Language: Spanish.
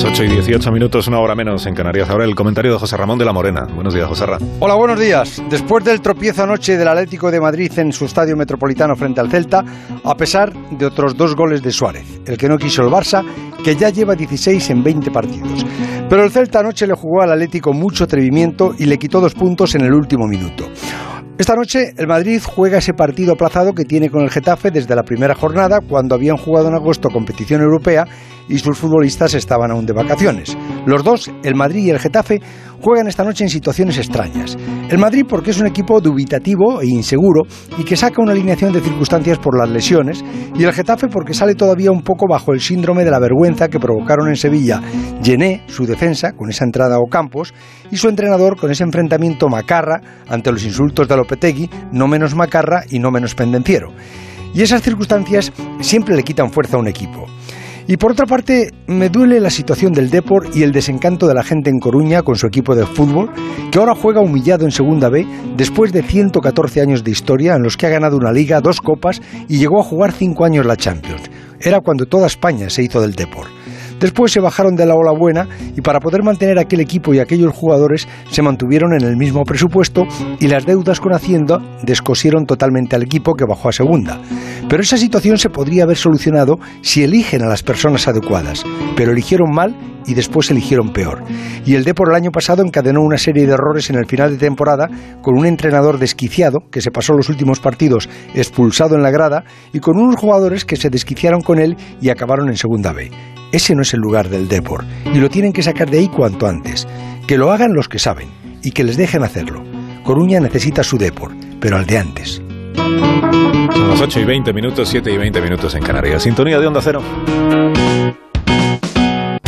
Las 8 y 18 minutos, una hora menos en Canarias. Ahora el comentario de José Ramón de la Morena. Buenos días, José Ramón. Hola, buenos días. Después del tropiezo anoche del Atlético de Madrid en su estadio metropolitano frente al Celta, a pesar de otros dos goles de Suárez, el que no quiso el Barça, que ya lleva 16 en 20 partidos. Pero el Celta anoche le jugó al Atlético mucho atrevimiento y le quitó dos puntos en el último minuto. Esta noche el Madrid juega ese partido aplazado que tiene con el Getafe desde la primera jornada, cuando habían jugado en agosto competición europea y sus futbolistas estaban aún de vacaciones. Los dos, el Madrid y el Getafe, juegan esta noche en situaciones extrañas. El Madrid porque es un equipo dubitativo e inseguro y que saca una alineación de circunstancias por las lesiones, y el Getafe porque sale todavía un poco bajo el síndrome de la vergüenza que provocaron en Sevilla Gené, su defensa, con esa entrada a Ocampos, y su entrenador con ese enfrentamiento macarra ante los insultos de Lopetegui, no menos macarra y no menos pendenciero. Y esas circunstancias siempre le quitan fuerza a un equipo. Y por otra parte, me duele la situación del Deport y el desencanto de la gente en Coruña con su equipo de fútbol, que ahora juega humillado en Segunda B después de 114 años de historia en los que ha ganado una liga, dos copas y llegó a jugar cinco años la Champions. Era cuando toda España se hizo del Deport. Después se bajaron de la ola buena y para poder mantener aquel equipo y aquellos jugadores se mantuvieron en el mismo presupuesto y las deudas con Hacienda descosieron totalmente al equipo que bajó a segunda. Pero esa situación se podría haber solucionado si eligen a las personas adecuadas, pero eligieron mal y después eligieron peor. Y el Depor el año pasado encadenó una serie de errores en el final de temporada con un entrenador desquiciado que se pasó los últimos partidos expulsado en la grada y con unos jugadores que se desquiciaron con él y acabaron en segunda B. Ese no es el lugar del Depor y lo tienen que sacar de ahí cuanto antes. Que lo hagan los que saben y que les dejen hacerlo. Coruña necesita su Depor, pero al de antes. Son las 8 y 20 minutos, 7 y 20 minutos en Canarias. Sintonía de Onda Cero.